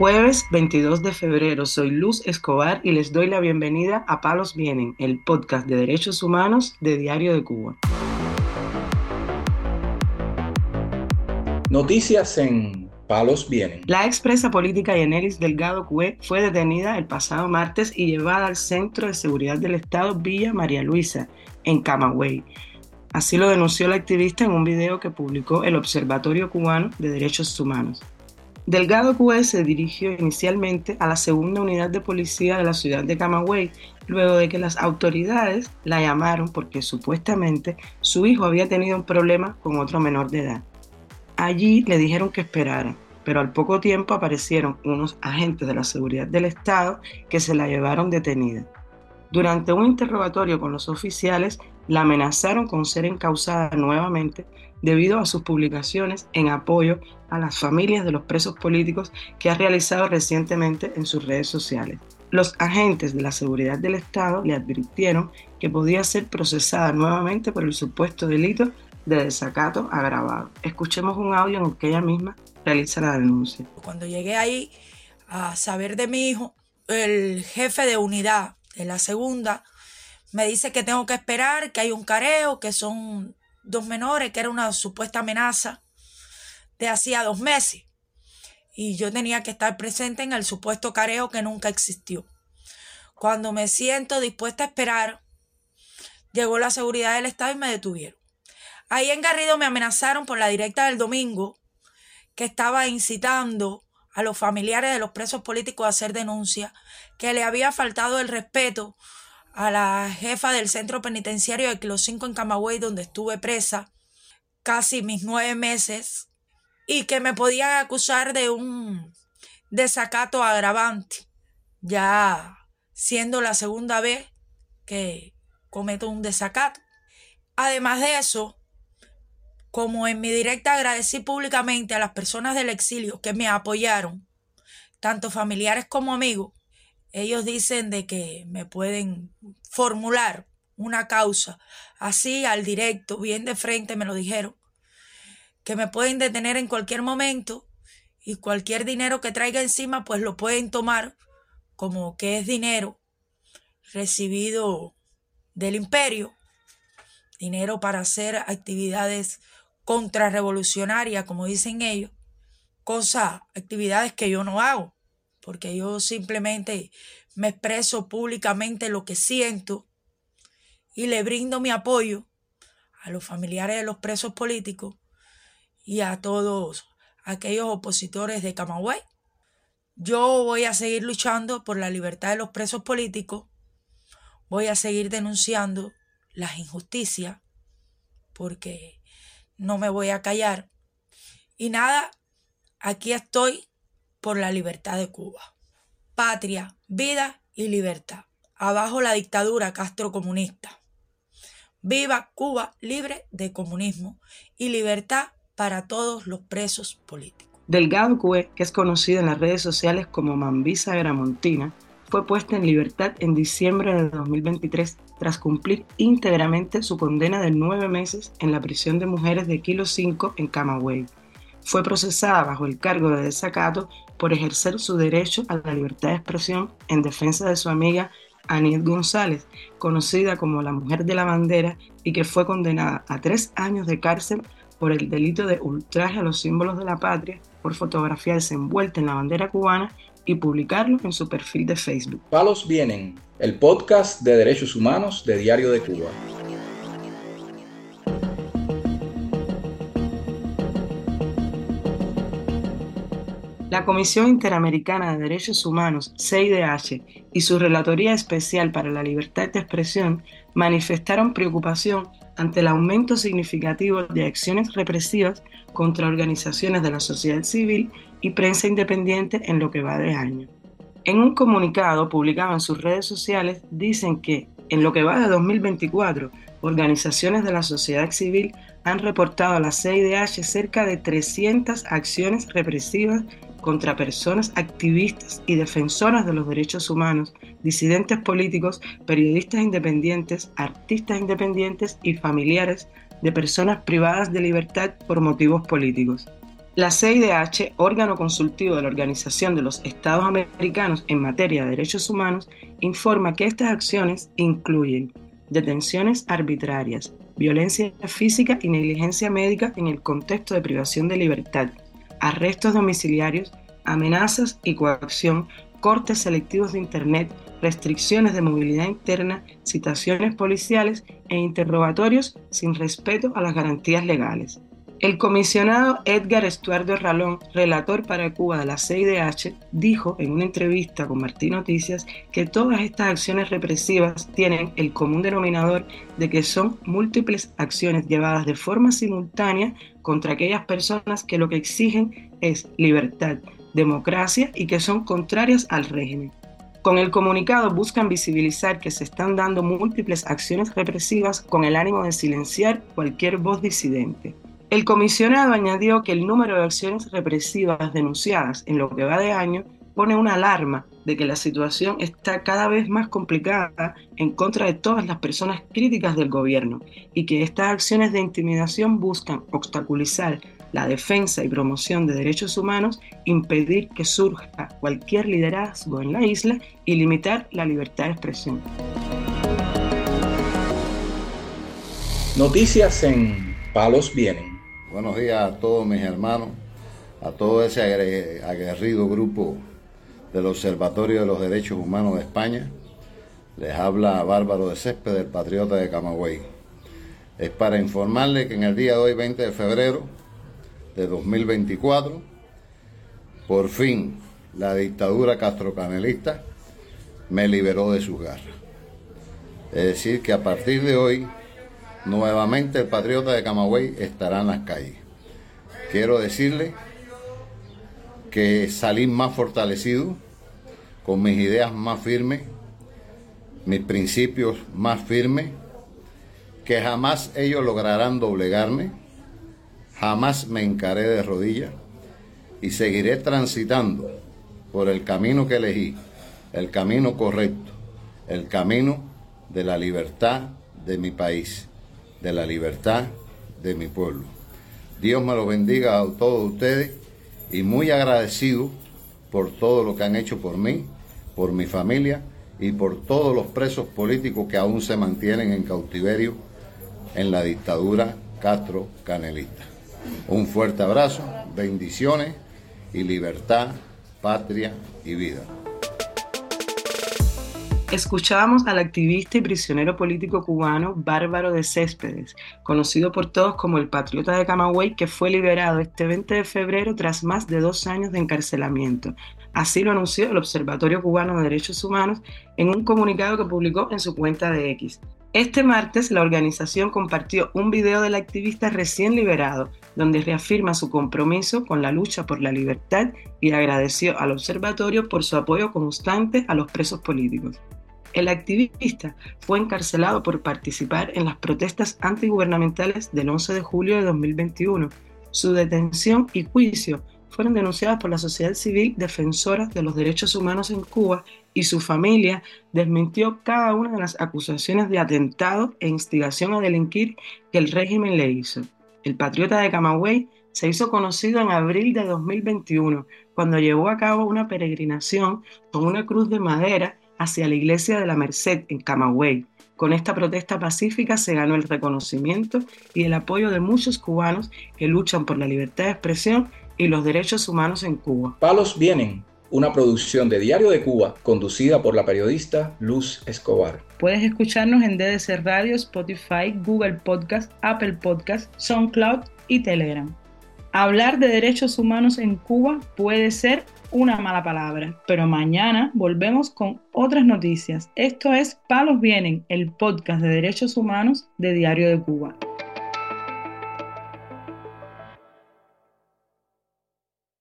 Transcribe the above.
Jueves 22 de febrero, soy Luz Escobar y les doy la bienvenida a Palos Vienen, el podcast de derechos humanos de Diario de Cuba. Noticias en Palos Vienen. La expresa política Yenelis Delgado Cue fue detenida el pasado martes y llevada al Centro de Seguridad del Estado Villa María Luisa, en Camagüey. Así lo denunció la activista en un video que publicó el Observatorio Cubano de Derechos Humanos. Delgado Cue se dirigió inicialmente a la segunda unidad de policía de la ciudad de Camagüey, luego de que las autoridades la llamaron porque supuestamente su hijo había tenido un problema con otro menor de edad. Allí le dijeron que esperara, pero al poco tiempo aparecieron unos agentes de la seguridad del Estado que se la llevaron detenida. Durante un interrogatorio con los oficiales, la amenazaron con ser encausada nuevamente debido a sus publicaciones en apoyo a las familias de los presos políticos que ha realizado recientemente en sus redes sociales. Los agentes de la seguridad del Estado le advirtieron que podía ser procesada nuevamente por el supuesto delito de desacato agravado. Escuchemos un audio en el que ella misma realiza la denuncia. Cuando llegué ahí a saber de mi hijo, el jefe de unidad de la segunda me dice que tengo que esperar, que hay un careo, que son dos menores, que era una supuesta amenaza de hacía dos meses. Y yo tenía que estar presente en el supuesto careo que nunca existió. Cuando me siento dispuesta a esperar, llegó la seguridad del Estado y me detuvieron. Ahí en Garrido me amenazaron por la directa del domingo que estaba incitando a los familiares de los presos políticos a hacer denuncia, que le había faltado el respeto a la jefa del centro penitenciario de Kilo 5 en Camagüey, donde estuve presa casi mis nueve meses, y que me podían acusar de un desacato agravante, ya siendo la segunda vez que cometo un desacato. Además de eso, como en mi directa agradecí públicamente a las personas del exilio que me apoyaron, tanto familiares como amigos, ellos dicen de que me pueden formular una causa así al directo, bien de frente me lo dijeron, que me pueden detener en cualquier momento y cualquier dinero que traiga encima pues lo pueden tomar como que es dinero recibido del imperio, dinero para hacer actividades contrarrevolucionaria, como dicen ellos, cosas, actividades que yo no hago, porque yo simplemente me expreso públicamente lo que siento y le brindo mi apoyo a los familiares de los presos políticos y a todos aquellos opositores de Camagüey. Yo voy a seguir luchando por la libertad de los presos políticos, voy a seguir denunciando las injusticias, porque no me voy a callar. Y nada, aquí estoy por la libertad de Cuba. Patria, vida y libertad. Abajo la dictadura castrocomunista. Viva Cuba libre de comunismo y libertad para todos los presos políticos. Delgado Cue, que es conocido en las redes sociales como Mambisa Gramontina, fue puesta en libertad en diciembre de 2023 tras cumplir íntegramente su condena de nueve meses en la prisión de mujeres de Kilo 5 en Camagüey. Fue procesada bajo el cargo de desacato por ejercer su derecho a la libertad de expresión en defensa de su amiga Aniet González, conocida como la Mujer de la Bandera, y que fue condenada a tres años de cárcel por el delito de ultraje a los símbolos de la patria por fotografiarse envuelta en la bandera cubana y publicarlo en su perfil de Facebook. Palos Vienen, el podcast de derechos humanos de Diario de Cuba. La Comisión Interamericana de Derechos Humanos, CIDH, y su Relatoría Especial para la Libertad de Expresión manifestaron preocupación ante el aumento significativo de acciones represivas contra organizaciones de la sociedad civil y prensa independiente en lo que va de año. En un comunicado publicado en sus redes sociales dicen que en lo que va de 2024, organizaciones de la sociedad civil han reportado a la CIDH cerca de 300 acciones represivas contra personas activistas y defensoras de los derechos humanos, disidentes políticos, periodistas independientes, artistas independientes y familiares de personas privadas de libertad por motivos políticos. La CIDH, órgano consultivo de la Organización de los Estados Americanos en materia de derechos humanos, informa que estas acciones incluyen detenciones arbitrarias, violencia física y negligencia médica en el contexto de privación de libertad, arrestos domiciliarios, amenazas y coacción, cortes selectivos de Internet, restricciones de movilidad interna, citaciones policiales e interrogatorios sin respeto a las garantías legales. El comisionado Edgar Estuardo Ralón, relator para Cuba de la CIDH, dijo en una entrevista con Martín Noticias que todas estas acciones represivas tienen el común denominador de que son múltiples acciones llevadas de forma simultánea contra aquellas personas que lo que exigen es libertad, democracia y que son contrarias al régimen. Con el comunicado buscan visibilizar que se están dando múltiples acciones represivas con el ánimo de silenciar cualquier voz disidente. El comisionado añadió que el número de acciones represivas denunciadas en lo que va de año pone una alarma de que la situación está cada vez más complicada en contra de todas las personas críticas del gobierno y que estas acciones de intimidación buscan obstaculizar la defensa y promoción de derechos humanos, impedir que surja cualquier liderazgo en la isla y limitar la libertad de expresión. Noticias en Palos Vienen. Buenos días a todos mis hermanos, a todo ese aguerrido grupo del Observatorio de los Derechos Humanos de España. Les habla Bárbaro de Césped, el patriota de Camagüey. Es para informarles que en el día de hoy, 20 de febrero de 2024, por fin la dictadura castrocanelista me liberó de sus garras. Es decir, que a partir de hoy Nuevamente el patriota de Camagüey estará en las calles. Quiero decirle que salí más fortalecido, con mis ideas más firmes, mis principios más firmes, que jamás ellos lograrán doblegarme, jamás me encaré de rodillas y seguiré transitando por el camino que elegí, el camino correcto, el camino de la libertad de mi país de la libertad de mi pueblo. Dios me lo bendiga a todos ustedes y muy agradecido por todo lo que han hecho por mí, por mi familia y por todos los presos políticos que aún se mantienen en cautiverio en la dictadura Castro Canelista. Un fuerte abrazo, bendiciones y libertad, patria y vida. Escuchábamos al activista y prisionero político cubano Bárbaro de Céspedes, conocido por todos como el Patriota de Camagüey, que fue liberado este 20 de febrero tras más de dos años de encarcelamiento. Así lo anunció el Observatorio Cubano de Derechos Humanos en un comunicado que publicó en su cuenta de X. Este martes la organización compartió un video del activista recién liberado, donde reafirma su compromiso con la lucha por la libertad y agradeció al observatorio por su apoyo constante a los presos políticos. El activista fue encarcelado por participar en las protestas antigubernamentales del 11 de julio de 2021. Su detención y juicio fueron denunciadas por la sociedad civil defensora de los derechos humanos en Cuba y su familia desmintió cada una de las acusaciones de atentado e instigación a delinquir que el régimen le hizo. El patriota de Camagüey se hizo conocido en abril de 2021 cuando llevó a cabo una peregrinación con una cruz de madera hacia la iglesia de la Merced en Camagüey. Con esta protesta pacífica se ganó el reconocimiento y el apoyo de muchos cubanos que luchan por la libertad de expresión y los derechos humanos en Cuba. Palos Vienen, una producción de Diario de Cuba conducida por la periodista Luz Escobar. Puedes escucharnos en DDC Radio, Spotify, Google Podcast, Apple Podcast, SoundCloud y Telegram. Hablar de derechos humanos en Cuba puede ser una mala palabra. Pero mañana volvemos con otras noticias. Esto es Palos Vienen, el podcast de derechos humanos de Diario de Cuba.